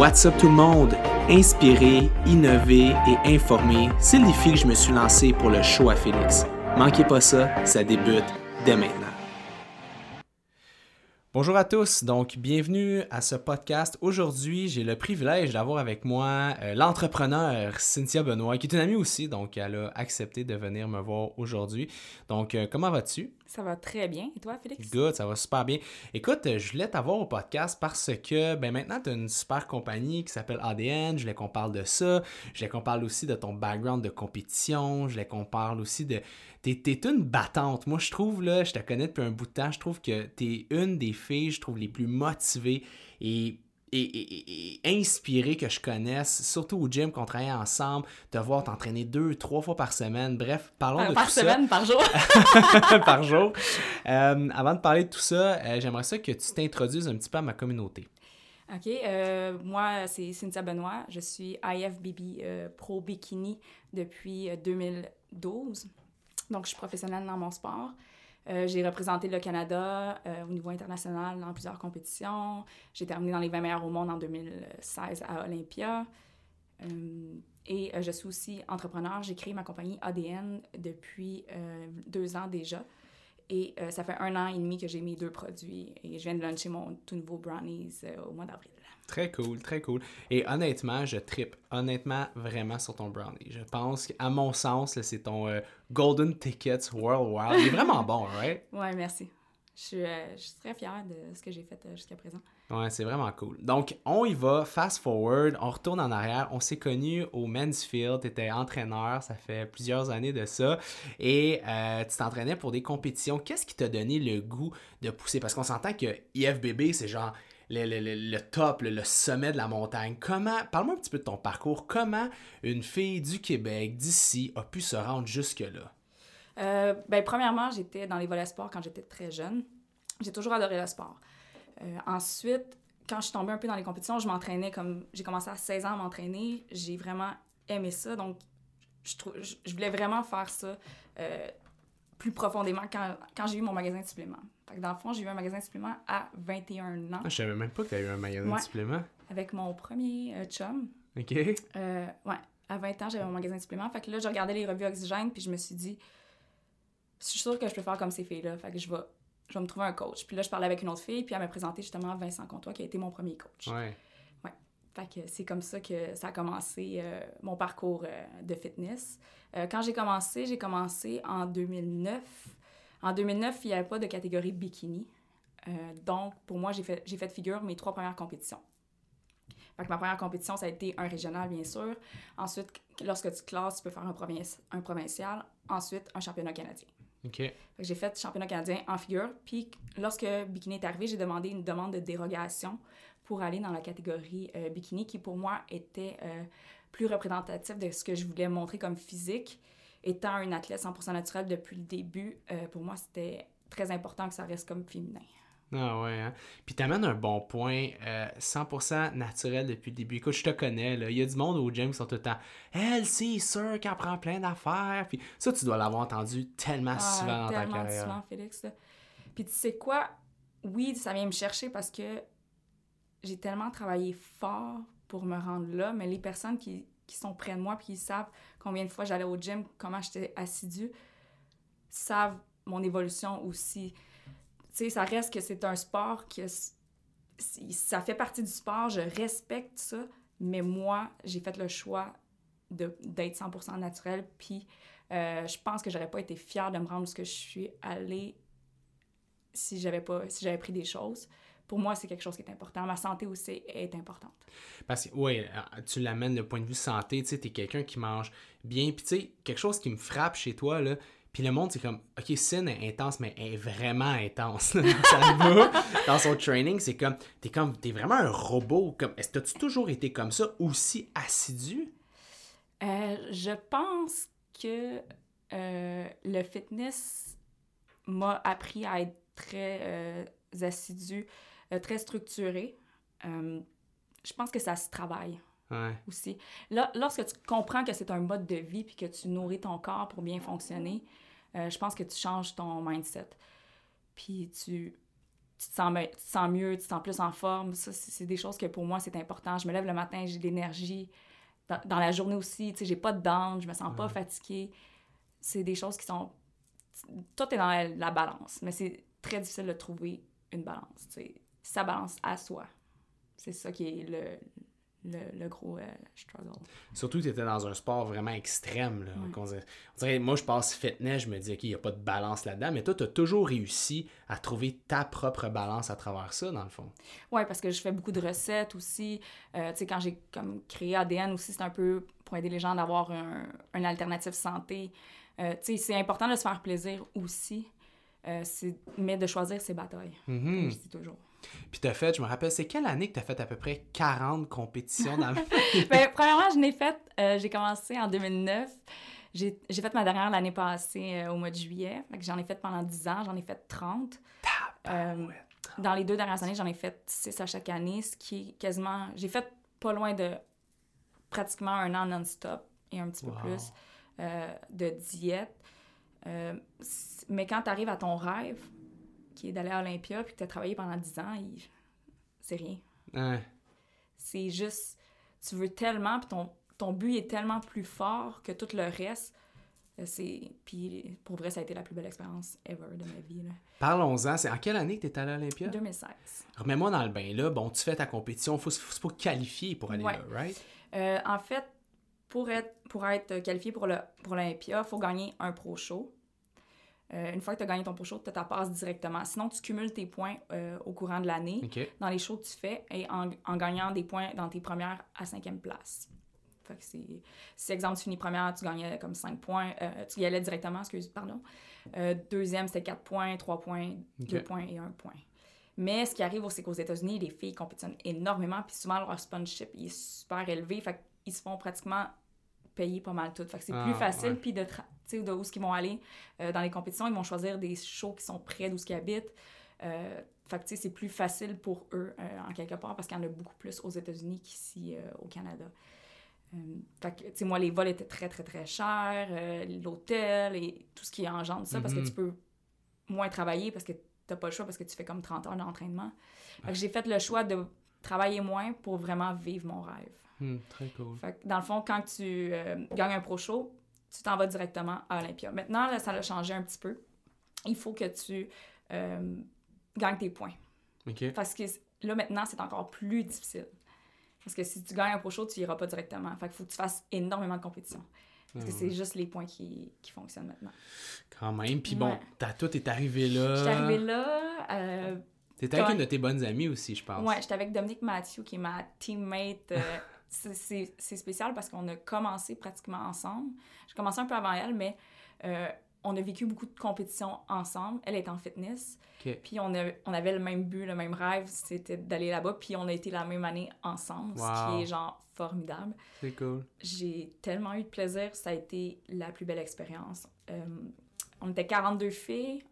What's up tout le monde? Inspirer, innover et informer, c'est le défi que je me suis lancé pour le show à Félix. Manquez pas ça, ça débute dès maintenant. Bonjour à tous, donc bienvenue à ce podcast. Aujourd'hui, j'ai le privilège d'avoir avec moi euh, l'entrepreneur Cynthia Benoît, qui est une amie aussi, donc elle a accepté de venir me voir aujourd'hui. Donc, euh, comment vas-tu? Ça va très bien. Et toi, Félix? Good, ça va super bien. Écoute, euh, je voulais t'avoir au podcast parce que ben maintenant, tu as une super compagnie qui s'appelle ADN. Je voulais qu'on parle de ça. Je voulais qu'on parle aussi de ton background de compétition. Je voulais qu'on parle aussi de. T'es es une battante. Moi, je trouve, là, je te connais depuis un bout de temps, je trouve que t'es une des filles, je trouve, les plus motivées et et, inspiré que je connaisse, surtout au gym qu'on travaille ensemble, te voir t'entraîner deux, trois fois par semaine. Bref, parlons de par tout semaine, par jour. par jour. Euh, avant de parler de tout ça, euh, j'aimerais ça que tu t'introduises un petit peu à ma communauté. OK. Euh, moi, c'est Cynthia Benoît. Je suis IFBB Pro Bikini depuis 2012. Donc, je suis professionnelle dans mon sport. Euh, j'ai représenté le Canada euh, au niveau international dans plusieurs compétitions. J'ai terminé dans les 20 meilleurs au monde en 2016 à Olympia. Euh, et je suis aussi entrepreneur. J'ai créé ma compagnie ADN depuis deux ans déjà. Et ça fait un an et demi que j'ai mis deux produits. Et je viens de lancer mon tout nouveau Brownies au mois d'avril. Très cool, très cool. Et honnêtement, je tripe honnêtement vraiment sur ton brownie. Je pense qu'à mon sens, c'est ton euh, Golden Tickets Worldwide. Il est vraiment bon, right? Ouais, merci. Je suis, euh, je suis, très fière de ce que j'ai fait euh, jusqu'à présent. Ouais, c'est vraiment cool. Donc, on y va, fast forward, on retourne en arrière. On s'est connus au Mansfield, tu étais entraîneur, ça fait plusieurs années de ça, et tu t'entraînais pour des compétitions. Qu'est-ce qui t'a donné le goût de pousser? Parce qu'on s'entend que IFBB, c'est genre le, top, le, sommet de la montagne. Comment, parle-moi un petit peu de ton parcours. Comment une fille du Québec, d'ici, a pu se rendre jusque-là? Euh, ben, premièrement, j'étais dans les volets sport quand j'étais très jeune. J'ai toujours adoré le sport. Euh, ensuite, quand je suis tombée un peu dans les compétitions, je m'entraînais comme... J'ai commencé à 16 ans à m'entraîner. J'ai vraiment aimé ça. Donc, je, je, voulais vraiment faire ça euh, plus profondément quand, quand j'ai eu mon magasin de suppléments. dans le fond, j'ai eu un magasin de suppléments à 21 ans. Ah, je savais même pas que tu avais eu un magasin de suppléments. Avec mon premier euh, chum. OK. Euh, ouais, à 20 ans, j'avais mon magasin de suppléments. Fait que là, je regardais les revues Oxygène, puis je me suis dit, je suis sûre que je peux faire comme ces filles-là. Fait que je vais, je vais me trouver un coach. Puis là, je parlais avec une autre fille, puis elle m'a présenté justement Vincent Comtois, qui a été mon premier coach. Ouais. Fait que c'est comme ça que ça a commencé euh, mon parcours euh, de fitness. Euh, quand j'ai commencé, j'ai commencé en 2009. En 2009, il n'y avait pas de catégorie bikini. donc, pour moi, j'ai fait, j'ai fait figure mes trois premières compétitions. Fait que ma première compétition, ça a été un régional, bien sûr. Ensuite, lorsque tu classes, tu peux faire un, un provincial. Ensuite, un championnat canadien. J'ai fait championnat canadien en figure. Puis, lorsque bikini est arrivé, j'ai demandé une demande de dérogation pour aller dans la catégorie euh, bikini qui pour moi était euh, plus représentatif de ce que je voulais montrer comme physique. Étant un athlète 100% naturel depuis le début, euh, pour moi c'était très important que ça reste comme féminin. Ah ouais, hein? Puis t'amènes un bon point, 100% naturel depuis le début. Écoute, je te connais, là. Il y a du monde au gym qui sont tout le temps « Elle, c'est sûr qu'elle prend plein d'affaires. » Puis ça, tu dois l'avoir entendu tellement ah, souvent dans ta carrière. Tellement souvent, Félix. Puis tu sais quoi? Oui, ça vient me chercher parce que j'ai tellement travaillé fort pour me rendre là, mais les personnes qui, qui sont près de moi puis qui savent combien de fois j'allais au gym, comment j'étais assidue, savent mon évolution aussi. Ça reste que c'est un sport que ça fait partie du sport, je respecte ça, mais moi, j'ai fait le choix d'être 100% naturel, puis euh, je pense que j'aurais pas été fière de me rendre où je suis allée si j'avais pas si j'avais pris des choses pour moi, c'est quelque chose qui est important. Ma santé aussi est importante. Parce que, oui, euh, tu l'amènes du point de vue santé, tu sais, es quelqu'un qui mange bien. Puis, tu sais, quelque chose qui me frappe chez toi, là, puis le monde, c'est comme, OK, Sin est intense, mais elle est vraiment intense. dans son training, c'est comme, t'es comme, t'es vraiment un robot. Comme, est-ce que tu toujours été comme ça, aussi assidu? Euh, je pense que euh, le fitness m'a appris à être très assidu euh, très structuré. Euh, je pense que ça se travaille aussi. Là, lorsque tu comprends que c'est un mode de vie puis que tu nourris ton corps pour bien fonctionner, euh, je pense que tu changes ton mindset. Puis tu, tu te, sens, me- tu te sens mieux, tu te sens plus en forme. Ça, c'est des choses que pour moi, c'est important. Je me lève le matin, j'ai de l'énergie. Dans, dans la journée aussi, tu sais, j'ai pas de down, je me sens pas fatiguée. C'est des choses qui sont... Tout est dans la, la balance, mais c'est très difficile de trouver une balance, tu sais. Sa balance à soi. C'est ça qui est le, le, le gros euh, struggle. Surtout que tu étais dans un sport vraiment extrême. Là. Ouais. On dirait- on dirait, moi, je passe fitness, je me dis, OK, il n'y a pas de balance là-dedans. Mais toi, tu as toujours réussi à trouver ta propre balance à travers ça, dans le fond. Ouais, parce que je fais beaucoup de recettes aussi. Euh, tu sais, quand j'ai comme créé ADN aussi, c'est un peu pour aider les gens d'avoir un, une alternative santé. Euh, tu sais, c'est important de se faire plaisir aussi, euh, mais de choisir ses batailles, Mhm. comme je dis toujours. Puis tu as fait, je me rappelle, c'est quelle année que tu as fait à peu près 40 compétitions dans le... ben, premièrement, je n'ai fait, euh, j'ai commencé en 2009. J'ai fait ma dernière l'année passée euh, au mois de juillet. Fait que J'en ai fait pendant 10 ans, j'en ai fait 30. Euh, dans les deux dernières années, j'en ai fait 6 à chaque année, ce qui est quasiment... J'ai fait pas loin de pratiquement un an non-stop et un petit peu plus de diète. Mais quand tu arrives à ton rêve, qui est d'aller à Olympia, puis que tu as travaillé pendant 10 ans, il- c'est rien. Ouais. C'est juste, tu veux tellement, puis ton, ton but est tellement plus fort que tout le reste. Euh, C'est... Puis pour vrai, ça a été la plus belle expérience ever de ma vie. Là. Parlons-en, c'est en quelle année que tu es allé à l'Olympia? 2016. Remets-moi dans le bain, là. Bon, tu fais ta compétition, faut, faut, faut qualifier pour aller Ouais. là, right? Euh, en fait, pour être, pour être qualifié pour, le, pour l'Olympia, il faut gagner un pro show. Euh, une fois que tu as gagné ton pro show, tu as ta passe directement. Sinon, tu cumules tes points euh, au courant de l'année dans les shows que tu fais et en, en gagnant des points dans tes premières à cinquième place. Fait que c'est... Si, exemple, tu finis première, tu gagnais comme 5 points. euh, tu y allais directement, excuse, pardon. Deuxième, c'était 4 points, 3 points, Ok. 2 points et 1 point. Mais ce qui arrive, c'est qu'aux États-Unis, les filles compétitionnent énormément, puis souvent leur sponsorship il est super élevé, fait qu'ils se font pratiquement payer pas mal tout. Fait que c'est Ah, plus facile, ouais. puis de, tu de où ils vont aller euh, dans les compétitions, ils vont choisir des shows qui sont près d'où ils habitent. Euh, fait que, c'est plus facile pour eux, euh, en quelque part, parce qu'il y en a beaucoup plus aux États-Unis qu'ici euh, au Canada. Fait que, tu sais, moi, les vols étaient très, très, très chers, l'hôtel et tout ce qui engendre ça, parce que Mhm. tu peux moins travailler parce que t'as pas le choix, parce que tu fais comme 30 heures d'entraînement. Fait que j'ai fait le choix de travailler moins pour vraiment vivre mon rêve. Hmm, très cool. Fait que dans le fond, quand tu euh, gagnes un pro show, tu t'en vas directement à Olympia. Maintenant, là, ça a changé un petit peu. Il faut que tu euh, gagnes tes points. Parce que là, maintenant, c'est encore plus difficile. Parce que si tu gagnes un pro show, tu iras pas directement. Fait qu'il faut que tu fasses énormément de compétition. Parce que Ah c'est juste les points qui, qui fonctionnent maintenant. Quand même. Puis bon, Ouais. t'as, toi, t'es arrivé là. Je suis arrivée là. euh, T'étais avec une de tes bonnes amies aussi, je pense. Ouais, j'étais avec Dominique Mathieu, qui est ma teammate. euh, c'est- spécial parce qu'on a commencé pratiquement ensemble. J'ai commencé un peu avant elle, mais euh, on a vécu beaucoup de compétitions ensemble. Elle est en fitness. Puis on, a- on avait le même but, le même rêve, c'était d'aller là-bas. Puis on a été la même année ensemble, ce qui est genre formidable. C'est cool. J'ai tellement eu de plaisir, ça a été la plus belle expérience. Euh, on était 42 filles,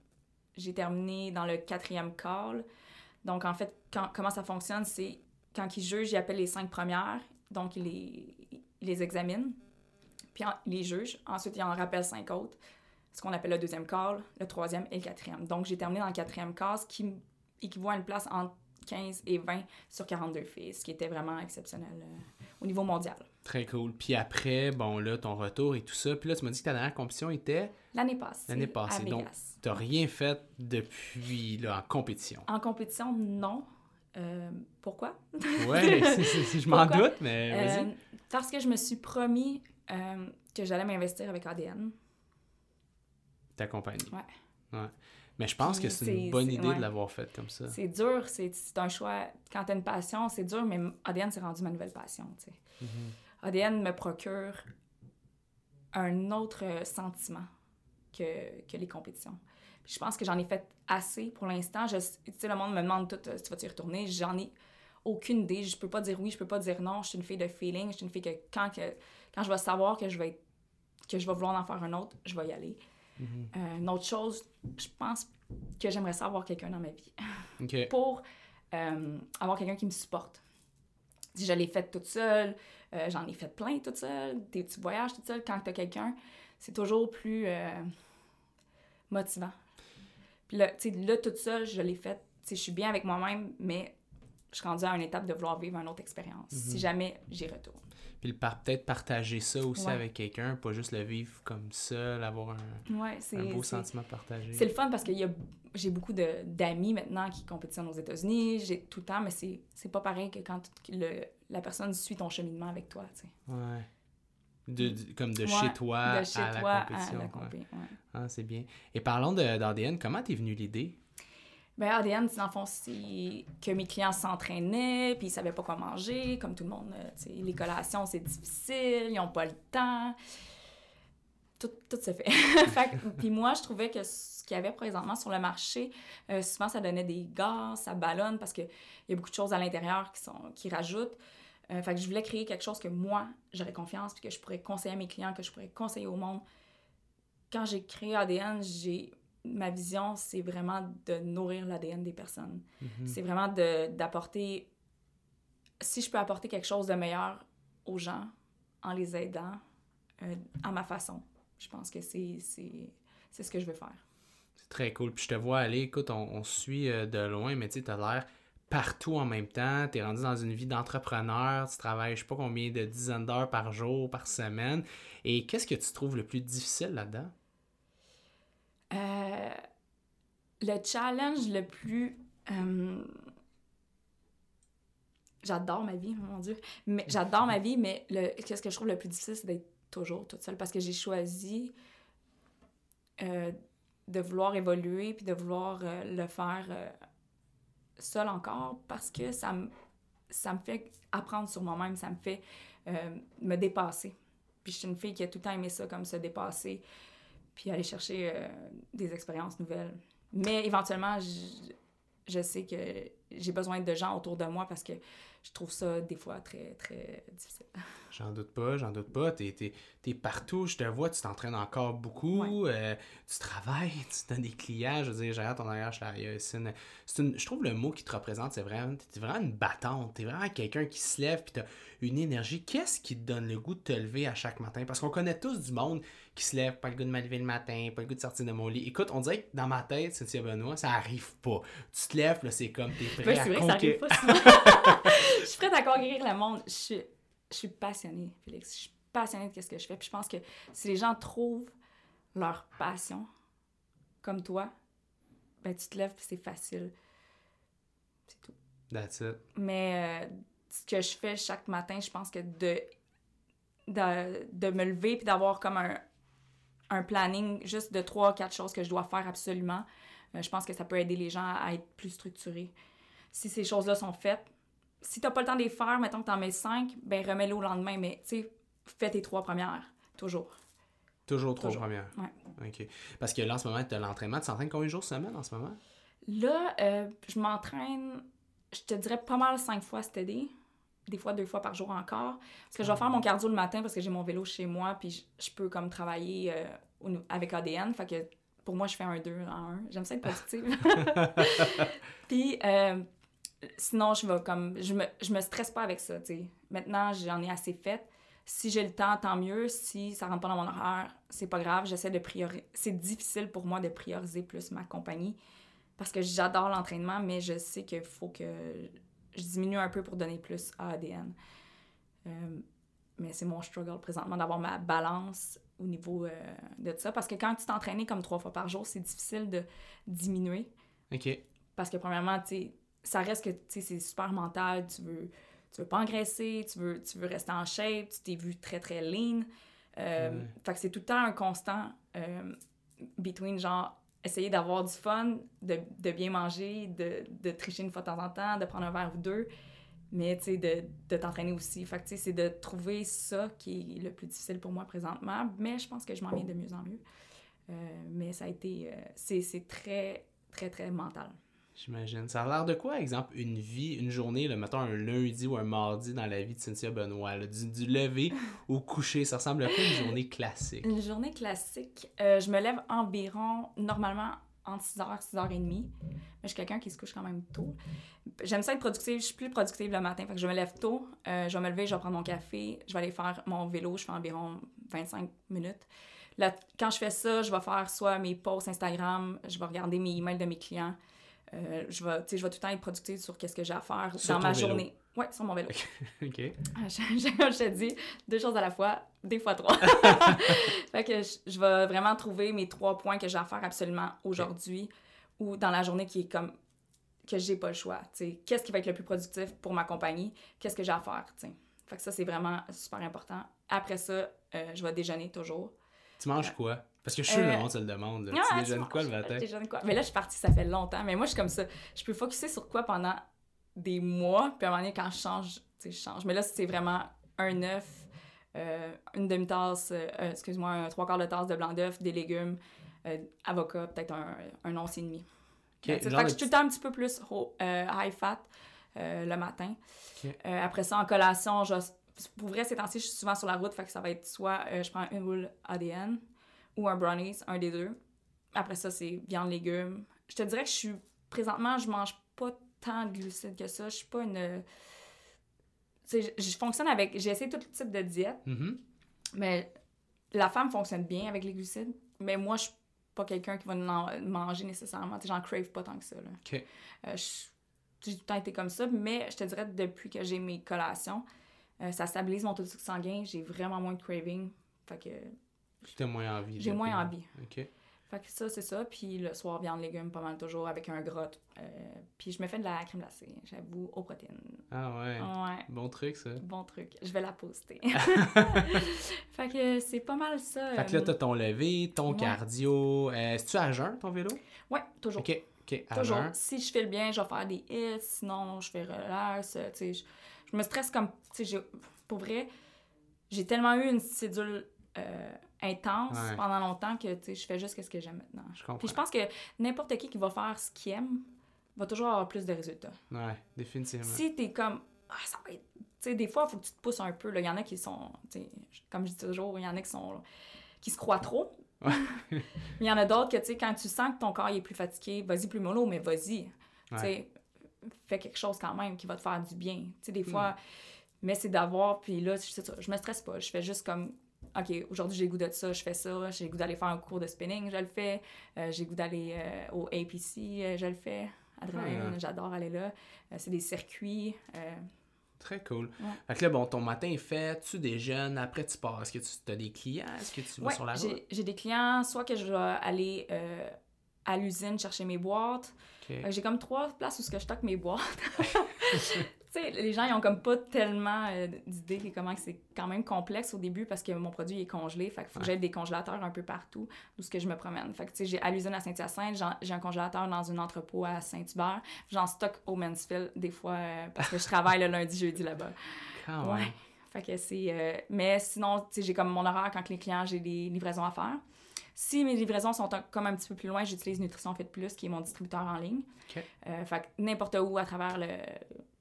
j'ai terminé dans le quatrième call. Donc en fait, quand- comment ça fonctionne, c'est quand ils jugent, ils appellent les cinq premières, donc ils les, examinent, puis en- ils les jugent. Ensuite, ils en rappellent cinq autres, ce qu'on appelle le deuxième call, le troisième et le quatrième. Donc j'ai terminé dans le quatrième call, ce qui équivaut à une place entre 15 et 20 sur 42 filles, ce qui était vraiment exceptionnel euh, au niveau mondial. Très cool. Puis après, bon, là, ton retour et tout ça. Puis là, tu m'as dit que ta dernière compétition était. L'année passée. L'année passée, À donc- Vegas. T'as rien fait depuis, là, en compétition? En compétition, non. Euh, pourquoi? C'est- c'est- je m'en doute, mais vas-y. Euh, parce que je me suis promis euh, que j'allais m'investir avec ADN. Ta compagnie. Ouais. Ouais. Mais je pense Puis que c'est une bonne idée ouais. de l'avoir fait comme ça. C'est dur, c'est un choix. Quand t'as une passion, c'est dur, mais ADN, c'est rendu ma nouvelle passion. tu sais. Mhm. ADN me procure un autre sentiment que, que les compétitions. Je pense que j'en ai fait assez pour l'instant. Je- Tu sais, le monde me demande tout, euh, si tu vas y retourner. J'en ai aucune idée. Je peux pas dire oui, je peux pas dire non. Je suis une fille de feeling. Je suis une fille que quand, que, quand je vais savoir que je vais être- que je vais vouloir en faire un autre, je vais y aller. Mhm. Euh, une autre chose, je pense que j'aimerais ça avoir quelqu'un dans ma vie pour euh, avoir quelqu'un qui me supporte. Si je l'ai fait toute seule, euh, j'en ai fait plein toute seule, des petits voyages toute seule, quand tu as quelqu'un, c'est toujours plus motivant. Puis là, tu sais, là, toute seule, je l'ai fait sais, je suis bien avec moi-même, mais je suis rendue à une étape de vouloir vivre une autre expérience. Mhm. Si jamais j'y retourne. Puis peut-être partager ça aussi Ouais. avec quelqu'un, pas juste le vivre comme seul, avoir un, Ouais, c'est un beau sentiment partagé. C'est le fun parce que y a- j'ai beaucoup de- d'amis maintenant qui compétitionnent aux États-Unis, j'ai tout le temps, mais c'est pas pareil que quand le- la personne suit ton cheminement avec toi. Ouais. De, de- comme de Ouais, chez toi de chez à toi la compétition. à la ouais. compé, ouais. Ah, c'est bien. Et parlons d'ADN, comment t'es venue l'idée? Ben, ADN, dans le fond, c'est que mes clients s'entraînaient, puis ils savaient pas quoi manger, comme tout le monde. euh, les collations, c'est difficile, ils ont pas le temps. Tout, tout se fait. Puis moi, je trouvais que ce qu'il y avait présentement sur le marché, euh, souvent, ça donnait des gaz, ça ballonne, parce qu'il y a beaucoup de choses à l'intérieur qui, sont, qui rajoutent. Euh, fait que je voulais créer quelque chose que moi, j'aurais confiance, puis que je pourrais conseiller à mes clients, que je pourrais conseiller au monde. Quand j'ai créé ADN, j'ai ma vision, c'est vraiment de nourrir l'ADN des personnes. Mhm. C'est vraiment d'apporter... Si je peux apporter quelque chose de meilleur aux gens en les aidant euh, à ma façon, je pense que c'est ce que je veux faire. C'est très cool. Puis je te vois aller, écoute, on, on suit euh, de loin, mais tu sais, t'as l'air partout en même temps. T'es rendu dans une vie d'entrepreneur. Tu travailles, je sais pas combien de dizaines d'heures par jour, par semaine. Et qu'est-ce que tu trouves le plus difficile là-dedans? Euh, le challenge le plus... euh, j'adore ma vie, mon Dieu. Mais j'adore ma vie, mais le, qu'est-ce que je trouve le plus difficile, c'est d'être toujours toute seule parce que j'ai choisi euh, de vouloir évoluer puis de vouloir le faire seule encore parce que ça me, fait apprendre sur moi-même, ça me fait euh, me dépasser. Puis je suis une fille qui a tout le temps aimé ça, comme se dépasser, puis aller chercher euh, des expériences nouvelles. Mais éventuellement, je, je sais que j'ai besoin de gens autour de moi parce que je trouve ça des fois très, très difficile. J'en doute pas, j'en doute pas. T'es, t'es partout, je te vois, tu t'entraînes encore beaucoup, euh, tu travailles, tu donnes des clients. Je veux dire, j'ai ton arrière, c'est une- c'est une- Je trouve le mot qui te représente, c'est vraiment, t'es vraiment une battante. T'es vraiment quelqu'un qui se lève, puis t'as une énergie. Qu'est-ce qui te donne le goût de te lever à chaque matin? Parce qu'on connaît tous du monde qui se lève, pas le goût de me lever le matin, pas le goût de sortir de mon lit. Écoute, on dirait que dans ma tête, Cynthia Benoît, ça arrive pas. Tu te lèves, là, c'est comme, t'es prêt à vrai ça conquérir. arrive pas souvent. à conquérir le monde. Je suis, je suis passionnée, Félix. Je suis passionnée de ce que je fais. Puis je pense que si les gens trouvent leur passion, comme toi, ben tu te lèves puis c'est facile. C'est tout. That's it. Mais euh, ce que je fais chaque matin, je pense que de, de, de me lever puis d'avoir comme un, un planning juste de trois, quatre choses que je dois faire absolument, euh, je pense que ça peut aider les gens à être plus structurés. Si ces choses-là sont faites, si t'as pas le temps de les faire, mettons que t'en mets cinq, ben remets-les au lendemain, mais tu sais, fais tes trois premières, toujours. Toujours trois Toujours. premières. Ouais. OK. Parce que là, en ce moment, tu as l'entraînement. Tu t'entraînes combien de jours semaine en ce moment? Là, euh, je m'entraîne, je te dirais pas mal cinq fois cet été. Des fois, deux fois par jour encore. Parce que je vais faire mon cardio le matin parce que j'ai mon vélo chez moi, puis je, peux comme travailler euh, avec ADN. Fait que pour moi, je fais un deux en un. J'aime ça être positive. puis euh, sinon, je vais comme. Je me, je me stresse pas avec ça, tu sais. Maintenant, j'en ai assez fait. Si j'ai le temps, tant mieux. Si ça rentre pas dans mon horaire, c'est pas grave. J'essaie de prioriser. C'est difficile pour moi de prioriser plus ma compagnie parce que j'adore l'entraînement, mais je sais qu'il faut que je diminue un peu pour donner plus à ADN. Euh, mais c'est mon struggle présentement d'avoir ma balance au niveau euh, de ça. Parce que quand tu t'entraînes comme trois fois par jour, c'est difficile de diminuer. OK. Parce que premièrement, tu ça reste que tu sais, c'est super mental. Tu veux, tu veux pas engraisser, tu veux, tu veux rester en shape, tu t'es vu très très lean. Euh, Ouais. Fait que c'est tout le temps un constant euh, between genre essayer d'avoir du fun, de, de bien manger, de, de tricher une fois de temps en temps, de prendre un verre ou deux, mais tu sais, de, de t'entraîner aussi. Fait que tu sais, c'est de trouver ça qui est le plus difficile pour moi présentement, mais je pense que je m'en viens de mieux en mieux. Euh, mais ça a été, euh, c'est c'est très, très, très mental. J'imagine. Ça a l'air de quoi, exemple, une vie, une journée, là, mettons un lundi ou un mardi dans la vie de Cynthia Benoît? là, du, du lever au coucher, ça ressemble à quoi une journée classique? Une journée classique, euh, je me lève environ, normalement, entre 6h et 6h30. Mais je suis quelqu'un qui se couche quand même tôt. J'aime ça être productive. Je suis plus productive le matin. Fait que je me lève tôt. euh, je vais me lever, je vais prendre mon café. Je vais aller faire mon vélo. Je fais environ 25 minutes. Là, quand je fais ça, je vais faire soit mes posts Instagram, je vais regarder mes emails de mes clients. Euh, je, vais, je vais tout le temps être productive sur qu'est-ce que j'ai à faire Sur dans ma vélo. journée. Ouais, sur mon vélo. OK. Ah, je, je, je te dis, deux choses à la fois, des fois trois. fait que je, je vais vraiment trouver mes trois points que j'ai à faire absolument aujourd'hui ou dans la journée qui est comme que j'ai pas le choix. tu sais. Qu'est-ce qui va être le plus productif pour ma compagnie? Qu'est-ce que j'ai à faire? tu sais? Fait que ça, c'est vraiment super important. Après ça, euh, je vais déjeuner toujours. Tu manges quoi? Parce que je suis Euh, le monde se le demande. là. Ah, tu déjeunes quoi le matin? Je quoi? Mais là, je suis partie, ça fait longtemps. Mais moi, je suis comme ça. Je peux focuser sur quoi pendant des mois, puis à un moment donné, quand je change, tu sais, je change. Mais là, c'est vraiment un œuf, euh, une demi-tasse, euh, euh, excuse-moi, un trois quarts de tasse de blanc d'œuf, des légumes, euh, avocat, peut-être un, un once et demi. Ok, Fait que je suis tout le temps un petit peu plus euh, high fat le matin. Ok. Euh, après ça, en collation, je, pour vrai, ces temps-ci, je suis souvent sur la route, fait que ça va être soit euh, je prends une boule ADN ou un brownies, un des deux. Après ça, c'est viande, légumes. Je te dirais que je suis... Présentement, je mange pas tant de glucides que ça. Je suis pas une... Tu sais, je, je fonctionne avec... J'ai essayé tout type de diète, Mhm. mais la femme fonctionne bien avec les glucides. Mais moi, je suis pas quelqu'un qui va en manger nécessairement. Tu sais, j'en crave pas tant que ça. Là. OK. Euh, j'ai tout le temps été comme ça, mais je te dirais depuis que j'ai mes collations, euh, ça stabilise mon taux de sucre sanguin, j'ai vraiment moins de craving. Fait que As moins envie. j'ai moins envie. OK. Fait que ça, c'est ça. Puis le soir, viande, légumes, pas mal toujours avec un grotte. Euh, puis je me fais de la crème glacée, j'avoue, aux protéines. Ah ouais. Ouais, Bon truc, ça. bon truc. Je vais la poster. fait que c'est pas mal ça. Fait que là, t'as ton lever, ton ouais. cardio. Euh, Est-ce que tu à jeun, ton vélo? Ouais, toujours. OK. OK. À Toujours. jeun. Si je fais le bien, je vais faire des hits. Sinon, je fais relax. euh, tu sais, je, je me stresse comme. Tu sais, j'ai- pour vrai, j'ai tellement eu une cédule euh, intense Ouais. pendant longtemps que je fais juste ce que j'aime maintenant. Je comprends. Puis je pense que n'importe qui qui va faire ce qu'il aime va toujours avoir plus de résultats. Ouais, définitivement. Si t'es comme. Ah, ça va être. Tu sais, des fois, il faut que tu te pousses un peu. Il y en a qui sont. Comme je dis toujours, il y en a qui sont. qui se croient trop. Ouais. mais il y en a d'autres que, tu sais, quand tu sens que ton corps est plus fatigué, vas-y plus mollo, mais vas-y. Tu sais, fais quelque chose quand même qui va te faire du bien. Tu sais, des Hmm. fois, mais c'est d'avoir, puis là, ça, je me stresse pas. Je fais juste comme, OK, aujourd'hui, j'ai le goût de ça, je fais ça. J'ai le goût d'aller faire un cours de spinning, je le fais. Euh, j'ai le goût d'aller euh, au APC, euh, je le fais. Adrénaline, Ah. j'adore aller là. C'est des circuits. Très cool. Ouais. Fait que là, bon, ton matin est fait, tu déjeunes, après tu pars. Est-ce que tu as des clients? Est-ce que tu vas ouais, sur la route? j'ai des clients, soit que je vais aller euh, à l'usine chercher mes boîtes. J'ai comme trois places où je stocke mes boîtes. sais, les gens, ils ont comme pas tellement euh, d'idées comment que c'est quand même complexe au début parce que mon produit est congelé. Fait qu'il faut que Ouais. j'aie des congélateurs un peu partout où ce que je me promène. Fait que, tu sais, j'ai à l'usine à Saint-Hyacinthe, j'ai un congélateur dans un entrepôt à Saint-Hubert. J'en stocke au Mansfield des fois euh, parce que je travaille le lundi, jeudi là-bas. Quand. Ouais. Fait que c'est. euh, mais sinon, tu sais, j'ai comme mon horaire quand les clients, j'ai des livraisons à faire. Si mes livraisons sont un- comme un petit peu plus loin, j'utilise Nutrition Fit Plus, qui est mon distributeur en ligne. OK. Euh, fait que n'importe où à travers le,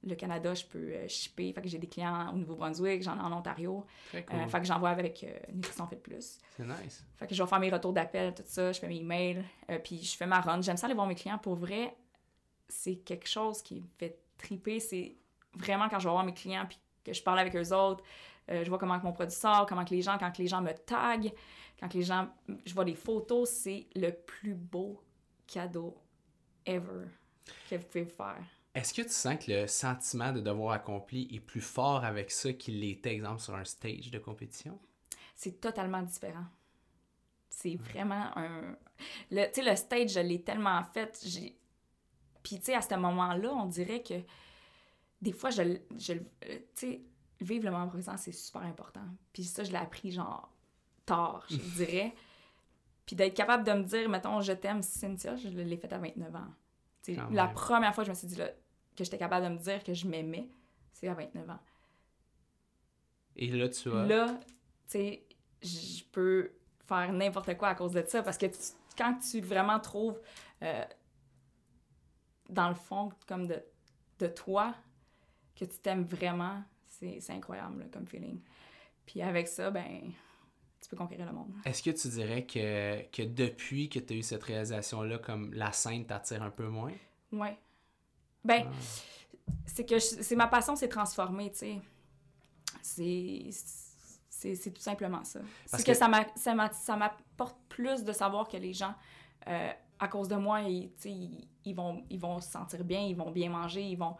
le Canada, je peux euh, shipper. Fait que j'ai des clients au Nouveau-Brunswick, j'en ai en Ontario. Très cool. Euh, fait que j'envoie avec euh, Nutrition Fit Plus. C'est nice. Fait que je vais faire mes retours d'appel, tout ça, je fais mes emails, euh, puis je fais ma run. J'aime ça aller voir mes clients. Pour vrai, c'est quelque chose qui me fait triper. C'est vraiment quand je vais voir mes clients, puis que je parle avec eux autres, je vois comment que mon produit sort, comment que les gens, quand que les gens me taguent, quand que les gens, je vois des photos, c'est le plus beau cadeau ever que vous pouvez faire. Est-ce que tu sens que le sentiment de devoir accompli est plus fort avec ça qu'il l'était, exemple, sur un stage de compétition? c'est totalement différent. C'est vraiment un... Le, tu sais, le stage, je l'ai tellement fait. j'ai- Puis, tu sais, à ce moment-là, on dirait que des fois, je, je euh, tu sais, vivre le moment présent, c'est super important. Puis ça, je l'ai appris, genre, tard, je dirais. Puis d'être capable de me dire, mettons, je t'aime, Cynthia, je l'ai fait à 29 ans. Sais, Quand la même. première fois que je me suis dit là, que j'étais capable de me dire que je m'aimais, c'est à 29 ans. Et là, tu as... Là, tu sais, je peux faire n'importe quoi à cause de ça parce que tu- quand tu vraiment trouves euh, dans le fond comme de, de toi que tu t'aimes vraiment, c'est c'est incroyable là, comme feeling. Puis avec ça, ben, tu peux conquérir le monde. Est-ce que tu dirais que, que depuis que tu as eu cette réalisation-là, comme la scène t'attire un peu moins? Ouais. Ben, Ah. c'est que c'est ma passion s'est transformée, tu sais. C'est c'est tout simplement ça. Parce C'est que, que- ça m'a- ça m'a- ça m'apporte plus de savoir que les gens euh, à cause de moi, ils, ils, ils vont, ils vont se sentir bien, ils vont bien manger, ils vont.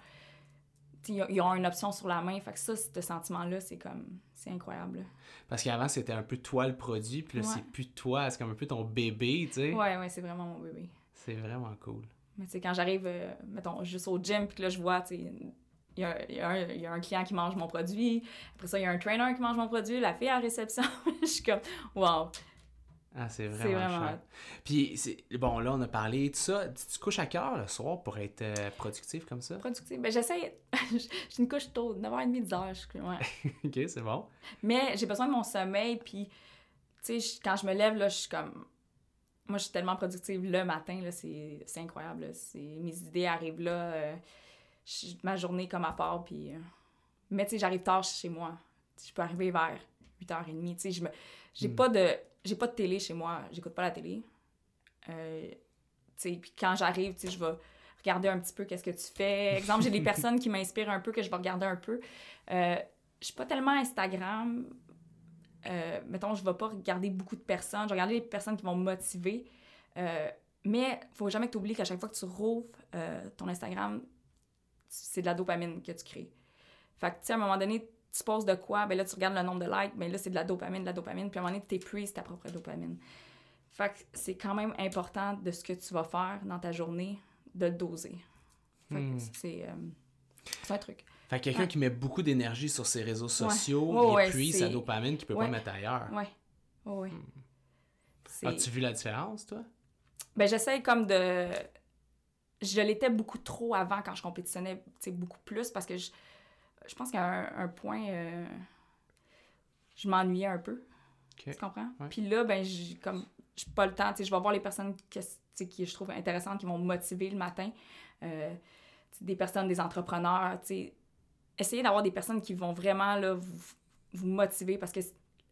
Ils ont une option sur la main. Fait que ça, ce sentiment-là, c'est comme. C'est incroyable. là. Parce qu'avant, c'était un peu toi le produit, puis là, Ouais. c'est plus toi, c'est comme un peu ton bébé, tu sais. Ouais, ouais, c'est vraiment mon bébé. C'est vraiment cool. Mais tu sais, quand j'arrive, euh, mettons, juste au gym, puis que là, je vois, tu sais, il y a, il y a un- il y a un client qui mange mon produit. Après ça, il y a un trainer qui mange mon produit. La fille à la réception. je suis comme, wow. Ah, c'est vraiment, vraiment chouette. Puis, c'est- bon, là, on a parlé de ça. Tu, couches à heure le soir pour être euh, productif comme ça? Productif. Ben, j'essaie. J'ai une couche tôt, 9h30, 10h. Je... Ouais. ok, c'est bon. Mais j'ai besoin de mon sommeil, puis, tu sais, quand je me lève, là, je suis comme. Moi, je suis tellement productive le matin, là, c'est incroyable. là. Mes idées arrivent là. euh, ma journée comme à part, puis. euh, Mais, tu sais, j'arrive tard chez moi. Je peux arriver vers 8h30. Tu sais, je me. J'ai Hmm. pas de. J'ai pas de télé chez moi. J'écoute pas la télé. Euh, tu sais, puis quand j'arrive, tu sais, je vais regarder un petit peu qu'est-ce que tu fais. Exemple, j'ai des personnes qui m'inspirent un peu, que je vais regarder un peu. Euh, je suis pas tellement Instagram. Euh, mettons, je vais pas regarder beaucoup de personnes. Je vais regarder les personnes qui vont me motiver. Euh, mais faut jamais que tu oublies qu'à chaque fois que tu rouvres euh, ton Instagram, c'est de la dopamine que tu crées. Fait que, tu sais, à un moment donné, tu poses de quoi, ben là, tu regardes le nombre de likes, ben là, c'est de la dopamine, de la dopamine, puis à un moment donné, tu t'épuises ta propre dopamine. Fait que c'est quand même important de ce que tu vas faire dans ta journée, de le doser. Fait que Hmm. c'est euh, c'est un truc. Fait que quelqu'un Ouais. qui met beaucoup d'énergie sur ses réseaux sociaux, Ouais, ouais, épuise sa dopamine qu'il peut pas mettre ailleurs. Ouais. Oh, oui. C'est- As-tu vu la différence, toi? Ben, j'essaie comme de. Je l'étais beaucoup trop avant quand je compétitionnais, beaucoup plus parce que je, je pense qu'à un, un point, euh, je m'ennuyais un peu. Tu comprends? Ouais. Puis là, ben, j'ai comme. J'ai pas le temps, tu sais, je vais voir les personnes que, qui je trouve intéressantes, qui vont me motiver le matin. Euh, des personnes, des entrepreneurs, tu sais. Essayez d'avoir des personnes qui vont vraiment, là, vous, vous motiver parce que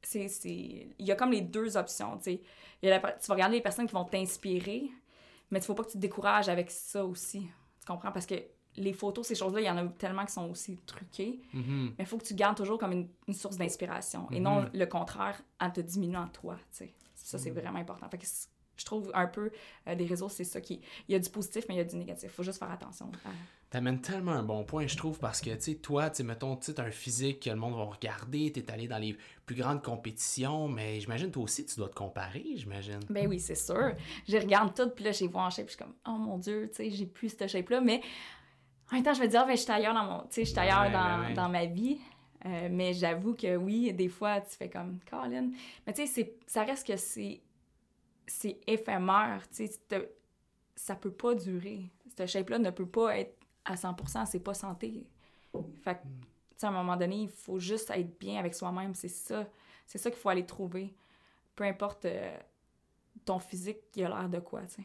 c'est. c'est- Il y a comme les deux options, tu sais. Il y a la- tu vas regarder les personnes qui vont t'inspirer, mais il faut pas que tu te décourages avec ça aussi. Tu comprends? Parce que les photos, ces choses-là, il y en a tellement qui sont aussi truquées. Mhm. Mais il faut que tu gardes toujours comme une, une source d'inspiration et non le contraire en te diminuant toi. tu sais. Ça, c'est vraiment important. Fait que je trouve un peu euh, des réseaux, c'est ça qui. Il y a du positif, mais il y a du négatif. Il faut juste faire attention. à- T'amènes tellement un bon point, je trouve, parce que, tu sais, toi, tu sais, mettons, tu t'as un physique que le monde va regarder, t'es allé dans les plus grandes compétitions, mais j'imagine, toi aussi, tu dois te comparer, j'imagine. Ben oui, c'est sûr. Je regarde tout, puis là, j'ai vois en shape, puis je suis comme, oh mon Dieu, tu sais, j'ai plus cette shape-là. Mais en même temps, je me dis, ah, ben, je suis ailleurs dans mon. Tu sais, je suis ailleurs Ouais, dans, ouais, ouais. dans ma vie. Euh, mais j'avoue que oui, des fois, tu fais comme, Colin. Mais tu sais, c'est- ça reste que c'est. C'est éphémère, tu sais. Ça peut pas durer. Cette shape-là ne peut pas être à 100%, c'est pas santé. Fait que, tu sais, à un moment donné, il faut juste être bien avec soi-même. C'est ça. C'est ça qu'il faut aller trouver. Peu importe. euh, ton physique qui a l'air de quoi, tu sais.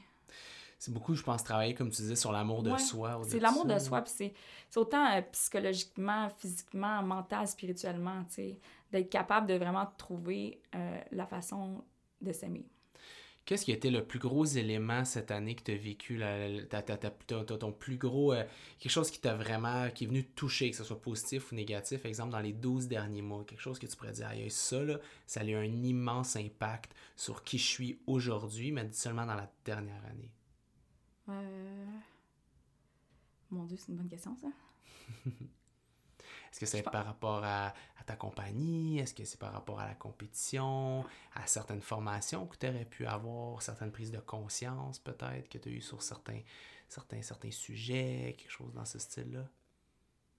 C'est beaucoup, je pense, travailler, comme tu disais, sur l'amour de Ouais, soi. C'est l'amour de soi, puis c'est autant euh, psychologiquement, physiquement, mental, spirituellement, tu sais, d'être capable de vraiment trouver euh, la façon de s'aimer. Qu'est-ce qui a été le plus gros élément cette année que tu as vécu, la- la- ta- ta- ta- ton plus gros, euh, quelque chose qui t'a vraiment, qui est venu te toucher, que ce soit positif ou négatif, exemple dans les 12 derniers mois, quelque chose que tu pourrais dire, ça, là, ça a eu un immense impact sur qui je suis aujourd'hui, mais seulement dans la dernière année. Euh... Mon Dieu, c'est une bonne question, ça. Est-ce que c'est par rapport à, à ta compagnie? Est-ce que c'est par rapport à la compétition? À certaines formations que tu aurais pu avoir? Certaines prises de conscience peut-être que tu as eu sur certains, certains, certains sujets? Quelque chose dans ce style-là?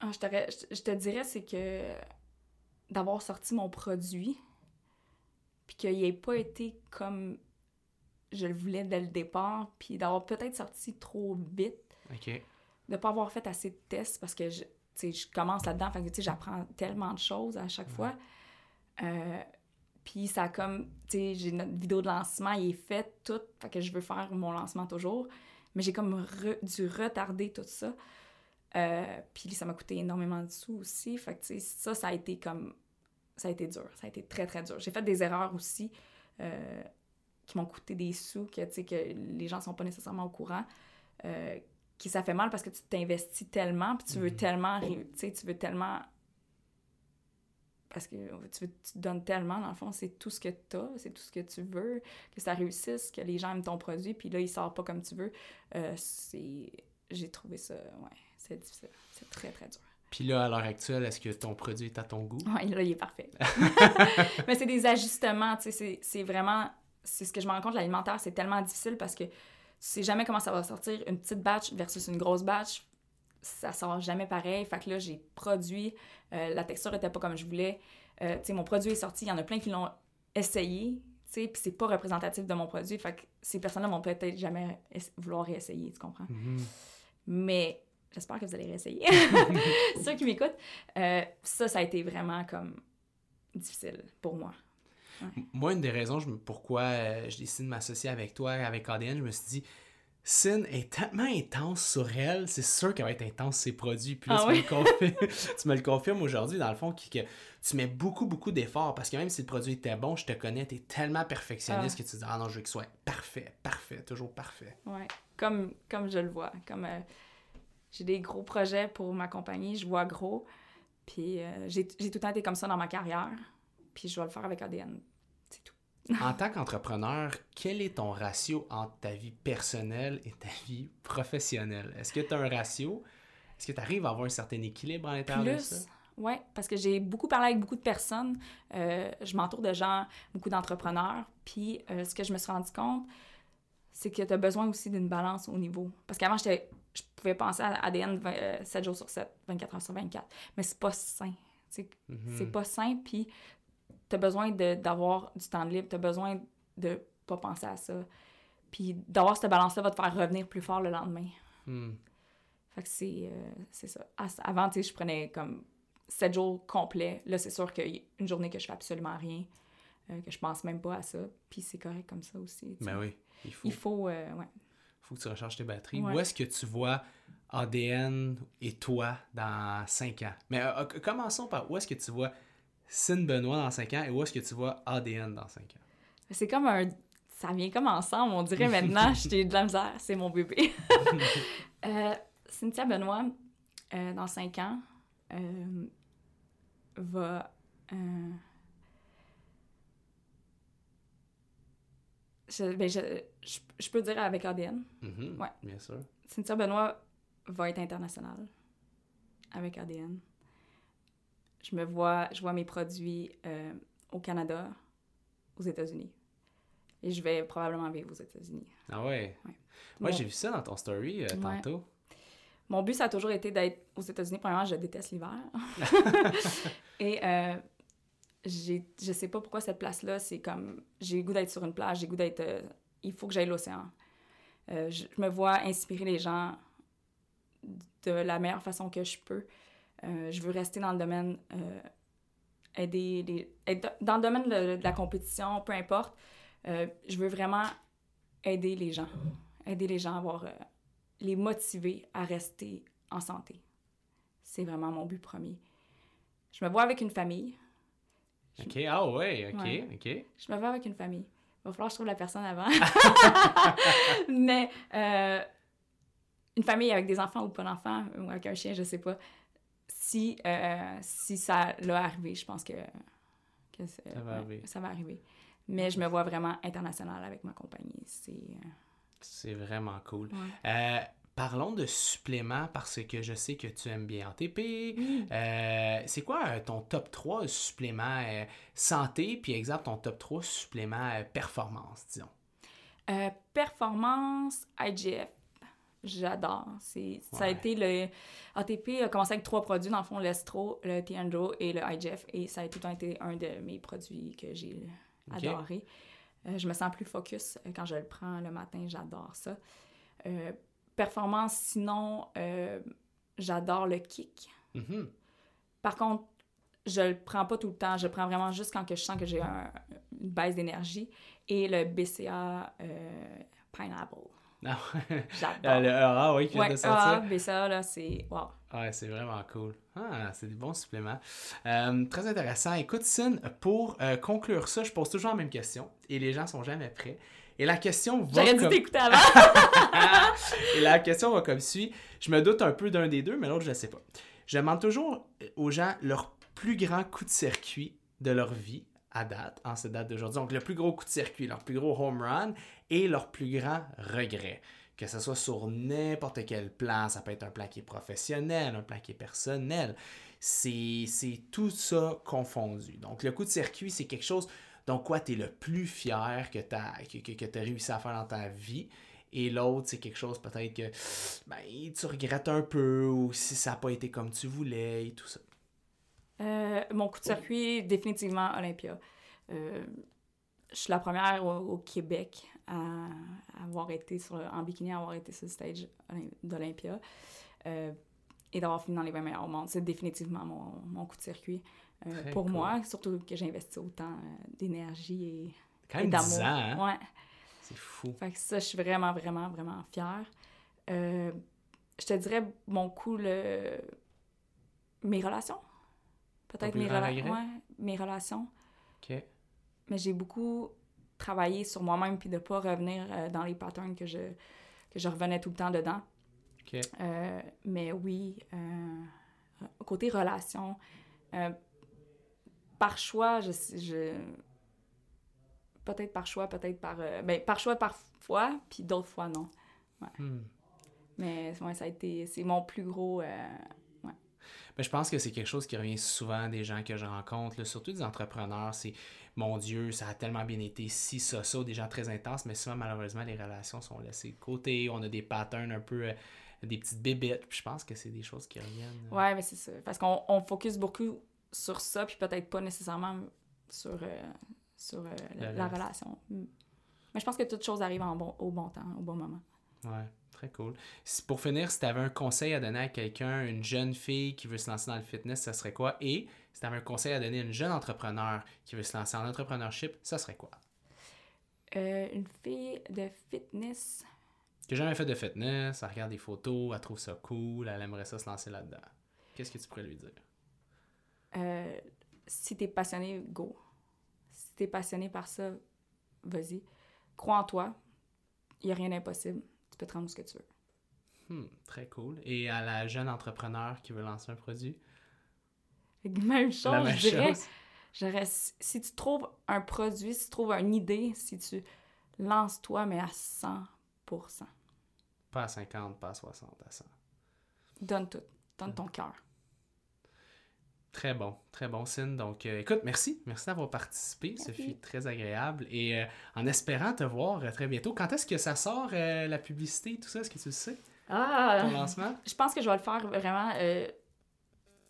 Ah, je- je te dirais, c'est que d'avoir sorti mon produit, puis qu'il n'ait pas été comme je le voulais dès le départ, puis d'avoir peut-être sorti trop vite, OK. de ne pas avoir fait assez de tests parce que je, je commence là-dedans, fait que, j'apprends tellement de choses à chaque fois. Euh, puis ça a comme, tu sais, j'ai notre vidéo de lancement, il est fait, tout, fait que je veux faire mon lancement toujours, mais j'ai comme re- dû retarder tout ça. Euh, puis ça m'a coûté énormément de sous aussi, fait que, tu sais, ça, ça a été comme, ça a été dur, ça a été très, très dur. J'ai fait des erreurs aussi euh, qui m'ont coûté des sous, que, tu que les gens sont pas nécessairement au courant. Euh, qui ça fait mal parce que tu t'investis tellement puis tu veux Mhm. tellement ré- tu tu veux tellement parce que tu, tu te donnes tellement, dans le fond, c'est tout ce que tu as, c'est tout ce que tu veux, que ça réussisse, que les gens aiment ton produit, puis là, il sort pas comme tu veux. Euh, c'est... J'ai trouvé ça, ouais, c'est difficile. C'est très, très dur. Puis là, à l'heure actuelle, est-ce que ton produit est à ton goût? Oui, là, il est parfait. Mais c'est des ajustements, tu sais, c'est vraiment... C'est ce que je me rends compte, l'alimentaire, c'est tellement difficile parce que tu sais jamais comment ça va sortir une petite batch versus une grosse batch. Ça sort jamais pareil. Fait que là, j'ai produit, euh, la texture était pas comme je voulais. Euh, tu sais, mon produit est sorti, il y en a plein qui l'ont essayé, tu sais, puis c'est pas représentatif de mon produit. Fait que ces personnes-là vont peut-être jamais vouloir réessayer, tu comprends? Mhm. Mais j'espère que vous allez réessayer. Ceux qui m'écoutent, euh, ça, ça a été vraiment comme difficile pour moi. Moi, une des raisons je, pourquoi euh, je décide de m'associer avec toi, avec ADN, je me suis dit, Sin est tellement intense sur elle, c'est sûr qu'elle va être intense ses produits. Puis là, Ah tu, me oui? le confirmes, tu me le confirmes aujourd'hui, dans le fond, que, que tu mets beaucoup, beaucoup d'efforts. Parce que même si le produit était bon, je te connais, tu es tellement perfectionniste que tu dis, ah non, je veux qu'il soit parfait, parfait, toujours parfait. Ouais. Comme, comme je le vois. Comme euh, j'ai des gros projets pour ma compagnie, je vois gros. Puis euh, j'ai j'ai tout le temps été comme ça dans ma carrière. Puis je vais le faire avec ADN. C'est tout. En tant qu'entrepreneur, quel est ton ratio entre ta vie personnelle et ta vie professionnelle? Est-ce que tu as un ratio? Est-ce que tu arrives à avoir un certain équilibre à l'intérieur de ça? Plus, ouais, parce que j'ai beaucoup parlé avec beaucoup de personnes. Euh, je m'entoure de gens, beaucoup d'entrepreneurs. Puis euh, ce que je me suis rendu compte, c'est que tu as besoin aussi d'une balance au niveau. Parce qu'avant, j'étais, je pouvais penser à ADN 20, euh, 7 jours sur 7, 24 heures sur 24. Mais c'est pas sain. C'est pas sain, puis tu as besoin d'avoir du temps de libre, tu as besoin de pas penser à ça. Puis d'avoir cette balance-là va te faire revenir plus fort le lendemain. Hmm. Fait que c'est euh, c'est ça. Avant, tu sais, je prenais comme 7 jours complets. Là, c'est sûr qu'il y a une journée que je fais absolument rien, euh, que je pense même pas à ça. Puis c'est correct comme ça aussi. tu sais. Ben oui, il faut, Il faut, euh, ouais. faut que tu recharges tes batteries. Ouais. Où est-ce que tu vois ADN et toi dans 5 ans? Mais commençons par où est-ce que tu vois Sin Benoît dans 5 ans et où est-ce que tu vois ADN dans 5 ans? C'est comme un. Ça vient comme ensemble, on dirait maintenant, j'ai de la misère, c'est mon bébé. Euh, Cynthia Benoît, euh, dans 5 ans, euh, va. je, ben, je, je, je peux dire avec ADN. Mhm, Ouais. Bien sûr. Cynthia Benoît va être internationale avec ADN. Je me vois, je vois mes produits euh, au Canada, aux États-Unis. Et je vais probablement vivre aux États-Unis. Ah ouais? Ouais. Ouais, Mon- j'ai vu ça dans ton story euh, Ouais. tantôt. Mon but, ça a toujours été d'être aux États-Unis. Premièrement, je déteste l'hiver. Et euh, j'ai- je sais pas pourquoi cette place-là, c'est comme. J'ai le goût d'être sur une plage, j'ai le goût d'être. euh, il faut que j'aille l'océan. Je me vois inspirer les gens de la meilleure façon que je peux. Euh, je veux rester dans le domaine. euh, aider les. être dans le domaine de, de la compétition, peu importe. Euh, je veux vraiment aider les gens. Aider les gens à avoir. les motiver à rester en santé. C'est vraiment mon but premier. Je me vois avec une famille. Ok, ah ouais, ok, Ouais. ok. Je me vois avec une famille. Il va falloir que je trouve la personne avant. Mais euh, une famille avec des enfants ou pas d'enfants, ou avec un chien, je sais pas. Si, euh, si ça l'a arrivé, je pense que, Ça va arriver. ça va arriver. Mais je me vois vraiment internationale avec ma compagnie. C'est... euh, C'est vraiment cool. ouais. Euh, parlons de suppléments parce que je sais que tu aimes bien. Oui. Euh, c'est quoi euh, ton top 3 suppléments euh, santé, puis exemple ton top 3 suppléments euh, performance, disons? Performance IGF. J'adore. Ça a été le. ATP a commencé avec trois produits, dans le fond, l'Estro, le Tiandro et le IGF. Et ça a tout le temps été un de mes produits que j'ai adoré. Euh, je me sens plus focus euh, quand je le prends le matin. J'adore ça. Euh, performance, sinon, euh, j'adore le kick. Mhm. Par contre, je le prends pas tout le temps. Je le prends vraiment juste quand que je sens que j'ai un- une baisse d'énergie. Et le BCA Pineapple. Ouais. J'adore. Ah, le ah oui, qui vient ouais, de sortir. ah, BCA, là, c'est... Wow. Ouais, c'est vraiment cool. Ah, c'est des bons suppléments. Euh, très intéressant. Écoute, Sin, pour euh, conclure ça, je pose toujours la même question et les gens sont jamais prêts. Et la question va J'aurais dû comme... t'écouter avant. et la question va comme suit. Je me doute un peu d'un des deux, mais l'autre, je ne sais pas. Je demande toujours aux gens leur plus grand coup de circuit de leur vie à date, en cette date d'aujourd'hui. Donc, le plus gros coup de circuit, leur plus gros home run et leur plus grand regret. Que ce soit sur n'importe quel plan, ça peut être un plan qui est professionnel, un plan qui est personnel. C'est tout ça confondu. Donc, le coup de circuit, c'est quelque chose dont quoi tu es le plus fier que tu as, que, que, as réussi à faire dans ta vie. Et l'autre, c'est quelque chose peut-être que ben, tu regrettes un peu ou si ça n'a pas été comme tu voulais et tout ça. Euh, mon coup de circuit, définitivement Olympia. Euh, je suis la première au, Québec à, avoir été sur, en bikini, à avoir été sur le stage d'Olympia euh, et d'avoir fini dans les 20 meilleurs au monde. C'est définitivement mon, mon, coup de circuit pour moi, surtout que j'ai investi autant d'énergie et, d'amour. Hein? Ouais. C'est fou. Fait que ça, je suis vraiment, vraiment, vraiment fière. je te dirais, mon coup, le... mes relations Peut-être mes, ouais, mes relations. OK. Mais j'ai beaucoup travaillé sur moi-même puis de pas revenir euh, dans les patterns que je, que je revenais tout le temps dedans. Euh, mais oui, euh, côté relation, par choix, je, je peut-être par choix, peut-être par... ben, par choix parfois, puis d'autres fois non. Ouais. Hmm. Mais ouais, ça a été... C'est mon plus gros mais je pense que c'est quelque chose qui revient souvent des gens que je rencontre, surtout des entrepreneurs. C'est mon Dieu, ça a tellement bien été, si, ça, ça, des gens très intenses, mais souvent, malheureusement, les relations sont laissées de côté. On a des patterns un peu, euh, des petites bébêtes. je pense que c'est des choses qui reviennent. Euh. Ouais, mais c'est ça. Parce qu'on on focus beaucoup sur ça, puis peut-être pas nécessairement sur, euh, sur la, relation. Mais je pense que toutes choses arrivent en bon, au bon temps, au bon moment. Ouais. Très cool. Pour finir, si tu avais un conseil à donner à quelqu'un, une jeune fille qui veut se lancer dans le fitness, ça serait quoi? Et si tu avais un conseil à donner à une jeune entrepreneur qui veut se lancer en entrepreneurship, ça serait quoi? Euh, une fille de fitness. Qui n'a jamais fait de fitness, elle regarde des photos, elle trouve ça cool, elle aimerait ça se lancer là-dedans. Qu'est-ce que tu pourrais lui dire? Euh, si tu es passionné, go. Si tu es passionné par ça, vas-y. Crois en toi. Il n'y a rien d'impossible peux te rendre ce que tu veux. Hmm, très cool. Et à la jeune entrepreneur qui veut lancer un produit? Même chose, je dirais. si tu trouves un produit, si tu trouves une idée, si tu lances toi, mais à 100 Pas à 50, pas à 60, à 100 Donne tout. Donne ton cœur. Très bon, très bon signe. Donc, euh, écoute, merci. Merci d'avoir participé. Ce fut très agréable. Et euh, en espérant te voir euh, très bientôt, quand est-ce que ça sort, la publicité, tout ça? Est-ce que tu le sais? Ah! Ton lancement? Je pense que je vais le faire vraiment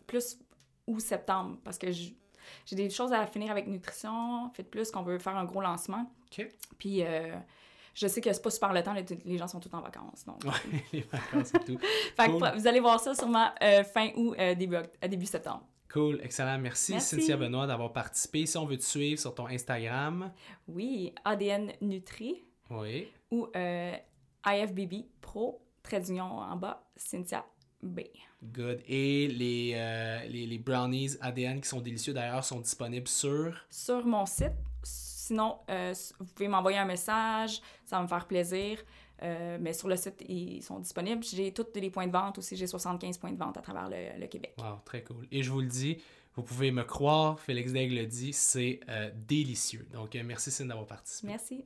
plus ou septembre parce que j'ai des choses à finir avec nutrition. Faites plus qu'on veut faire un gros lancement. OK. Puis je sais que c'est pas super le temps, les, gens sont tous en vacances. Donc. Ouais, les vacances et tout. fait que vous allez voir ça sûrement fin août, début, début septembre. Cool, excellent. Merci, Cynthia Benoît d'avoir participé. Si on veut te suivre sur ton Instagram. Oui, ADN Nutri. Oui. Ou euh, IFBB Pro, trait d'union en bas, Cynthia B. Good. Et les, euh, les, les, brownies ADN qui sont délicieux d'ailleurs sont disponibles sur... Sur mon site. Sinon, euh, vous pouvez m'envoyer un message, ça va me faire plaisir. Euh, mais sur le site, ils sont disponibles. J'ai tous les points de vente aussi. J'ai 75 points de vente à travers le, Québec. Wow, très cool. Et je vous le dis, vous pouvez me croire, Félix Daigle le dit, c'est euh, délicieux. Donc, euh, merci Cine d'avoir participé. Merci.